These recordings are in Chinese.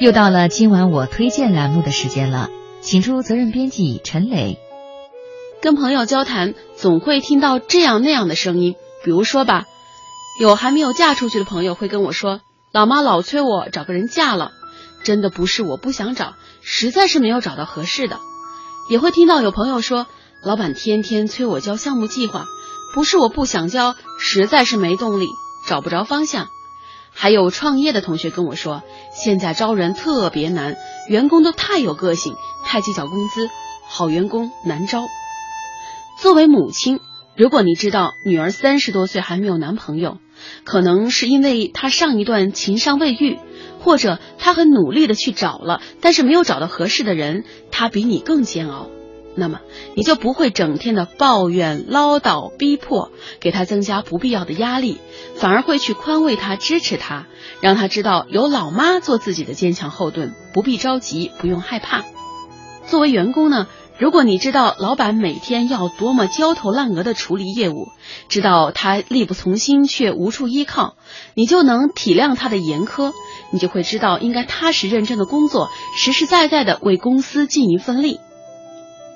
又到了今晚我推荐栏目的时间了，请出责任编辑陈磊。跟朋友交谈，总会听到这样那样的声音，比如说吧，有还没有嫁出去的朋友会跟我说：“老妈老催我找个人嫁了。”真的不是我不想找，实在是没有找到合适的。也会听到有朋友说：“老板天天催我交项目计划，不是我不想交，实在是没动力，找不着方向。”还有创业的同学跟我说，现在招人特别难，员工都太有个性，太计较工资，好员工难招。作为母亲，如果你知道女儿三十多岁还没有男朋友，可能是因为她上一段情伤未愈，或者她很努力的去找了，但是没有找到合适的人，她比你更煎熬。那么你就不会整天的抱怨、唠叨、逼迫，给他增加不必要的压力，反而会去宽慰他、支持他，让他知道有老妈做自己的坚强后盾，不必着急，不用害怕。作为员工呢，如果你知道老板每天要多么焦头烂额的处理业务，知道他力不从心却无处依靠，你就能体谅他的严苛，你就会知道应该踏实认真的工作，实实在在的为公司尽一份力。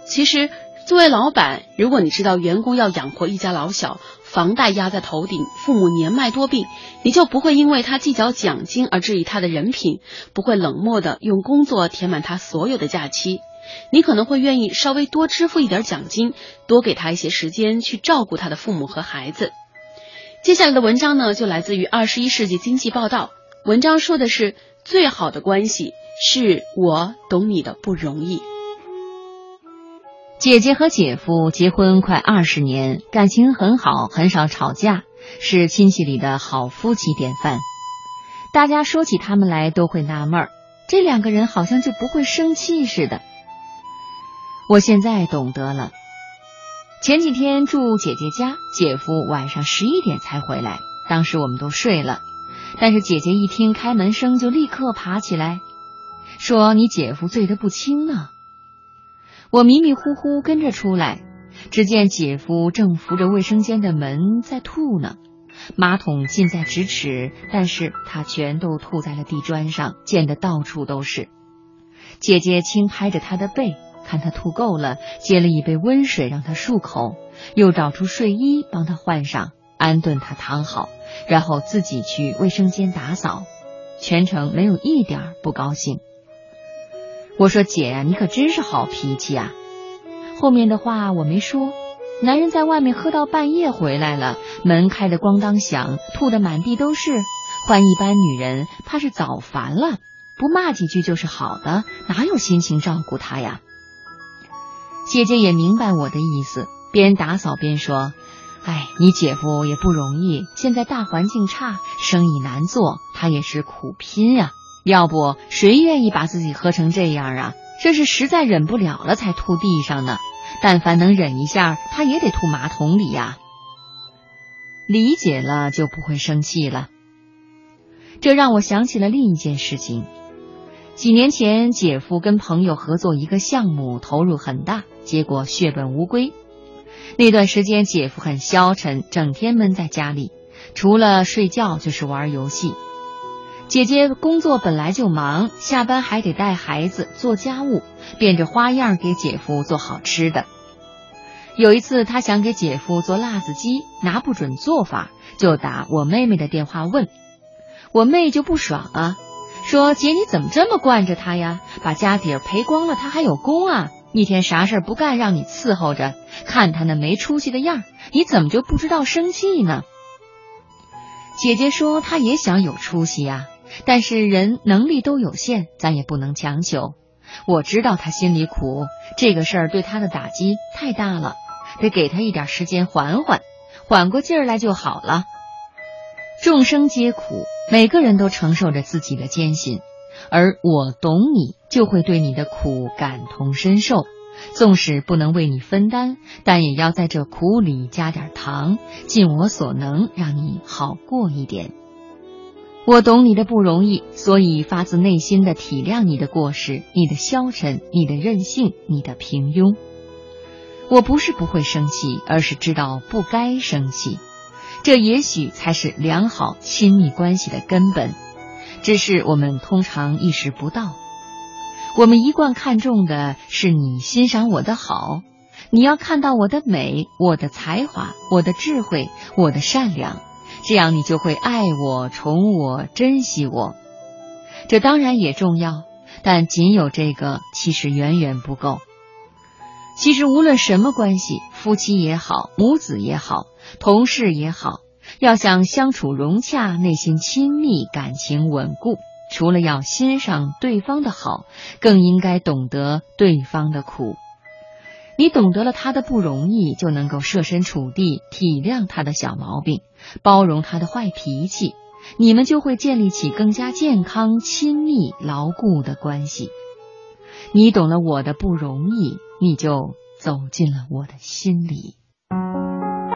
其实，作为老板，如果你知道员工要养活一家老小，房贷压在头顶，父母年迈多病，你就不会因为他计较奖金而质疑他的人品，不会冷漠的用工作填满他所有的假期，你可能会愿意稍微多支付一点奖金，多给他一些时间去照顾他的父母和孩子。接下来的文章呢，就来自于《二十一世纪经济报道》，文章说的是最好的关系是我懂你的不容易。姐姐和姐夫结婚快二十年，感情很好，很少吵架，是亲戚里的好夫妻典范。大家说起他们来都会纳闷儿，这两个人好像就不会生气似的。我现在懂得了。前几天住姐姐家，姐夫晚上十一点才回来，当时我们都睡了，但是姐姐一听开门声就立刻爬起来，说：“你姐夫醉得不轻呢。”我迷迷糊糊跟着出来，只见姐夫正扶着卫生间的门在吐呢，马桶近在咫尺，但是他全都吐在了地砖上，溅得到处都是。姐姐轻拍着他的背，看他吐够了，接了一杯温水让他漱口，又找出睡衣帮他换上，安顿他躺好，然后自己去卫生间打扫，全程没有一点不高兴。我说姐呀，你可真是好脾气啊！后面的话我没说。男人在外面喝到半夜回来了，门开的咣当响，吐的满地都是。换一般女人，怕是早烦了，不骂几句就是好的，哪有心情照顾他呀？姐姐也明白我的意思，边打扫边说：“哎，你姐夫也不容易，现在大环境差，生意难做，他也是苦拼呀。”要不谁愿意把自己喝成这样啊？这是实在忍不了了才吐地上呢。但凡能忍一下，他也得吐马桶里呀。理解了就不会生气了。这让我想起了另一件事情。几年前，姐夫跟朋友合作一个项目，投入很大，结果血本无归。那段时间，姐夫很消沉，整天闷在家里，除了睡觉就是玩游戏。姐姐工作本来就忙，下班还得带孩子做家务，变着花样给姐夫做好吃的。有一次，她想给姐夫做辣子鸡，拿不准做法，就打我妹妹的电话问。我妹就不爽啊，说：“姐你怎么这么惯着他呀？把家底儿赔光了，他还有功啊！一天啥事不干，让你伺候着，看他那没出息的样，你怎么就不知道生气呢？”姐姐说：“她也想有出息呀。”但是人能力都有限，咱也不能强求。我知道他心里苦，这个事儿对他的打击太大了，得给他一点时间缓缓，缓过劲儿来就好了。众生皆苦，每个人都承受着自己的艰辛，而我懂你，就会对你的苦感同身受。纵使不能为你分担，但也要在这苦里加点糖，尽我所能让你好过一点。我懂你的不容易，所以发自内心的体谅你的过失、你的消沉、你的任性、你的平庸。我不是不会生气，而是知道不该生气。这也许才是良好亲密关系的根本。只是我们通常意识不到。我们一贯看重的是你欣赏我的好，你要看到我的美、我的才华、我的智慧、我的善良，这样你就会爱我、宠我、珍惜我。这当然也重要，但仅有这个其实远远不够。其实无论什么关系，夫妻也好，母子也好，同事也好，要想相处融洽，内心亲密，感情稳固。除了要欣赏对方的好，更应该懂得对方的苦。你懂得了他的不容易，就能够设身处地体谅他的小毛病，包容他的坏脾气，你们就会建立起更加健康、亲密、牢固的关系。你懂了我的不容易，你就走进了我的心里。